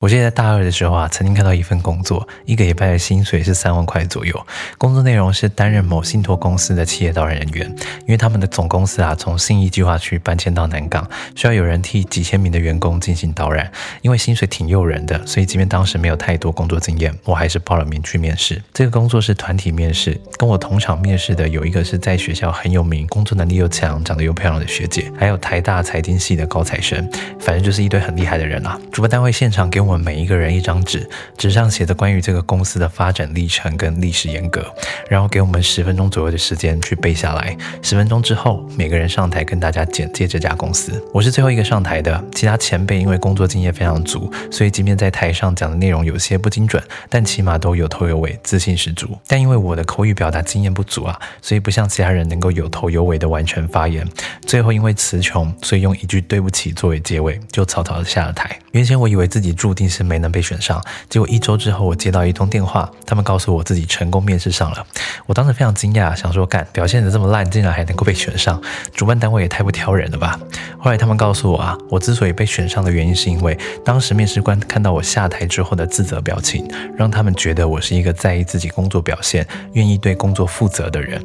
我记得在大二的时候啊，曾经看到一份工作，一个礼拜的薪水是三万块左右。工作内容是担任某信托公司的企业导览人员，因为他们的总公司啊从信义计划区搬迁到南港，需要有人替几千名的员工进行导览。因为薪水挺诱人的，所以即便当时没有太多工作经验，我还是报了名去面试。这个工作是团体面试，跟我同场面试的有一个是在学校很有名、工作能力又强、长得又漂亮的学姐，还有台大财经系的高材生，反正就是一堆很厉害的人啊。主办单位现场给我。我们每一个人一张纸，纸上写着关于这个公司的发展历程跟历史沿革，然后给我们十分钟左右的时间去背下来。十分钟之后，每个人上台跟大家简介这家公司。我是最后一个上台的，其他前辈因为工作经验非常足，所以即便在台上讲的内容有些不精准，但起码都有头有尾，自信十足。但因为我的口语表达经验不足啊，所以不像其他人能够有头有尾的完全发言。最后因为词穷，所以用一句对不起作为结尾，就草草的下了台。原先我以为自己注定是没能被选上，结果一周之后，我接到一通电话，他们告诉我自己成功面试上了。我当时非常惊讶，想说干表现的这么烂，竟然还能够被选上，主办单位也太不挑人了吧。后来他们告诉我啊，我之所以被选上的原因，是因为当时面试官看到我下台之后的自责表情，让他们觉得我是一个在意自己工作表现、愿意对工作负责的人。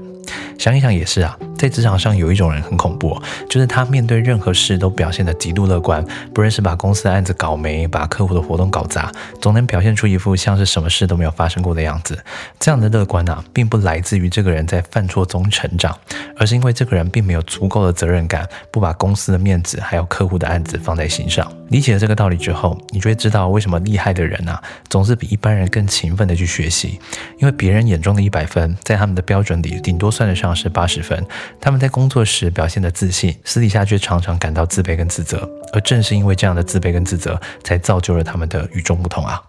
想一想也是啊，在职场上有一种人很恐怖，就是他面对任何事都表现得极度乐观，不论是把公司的案子搞没，把客户的活动搞砸，总能表现出一副像是什么事都没有发生过的样子。这样的乐观啊，并不来自于这个人在犯错中成长，而是因为这个人并没有足够的责任感，不把公司的面子还有客户的案子放在心上。理解了这个道理之后，你就会知道为什么厉害的人啊，总是比一般人更勤奋的去学习，因为别人眼中的一百分，在他们的标准里，顶多算得上是八十分。他们在工作时表现的自信，私底下却常常感到自卑跟自责，而正是因为这样的自卑跟自责，才造就了他们的与众不同啊。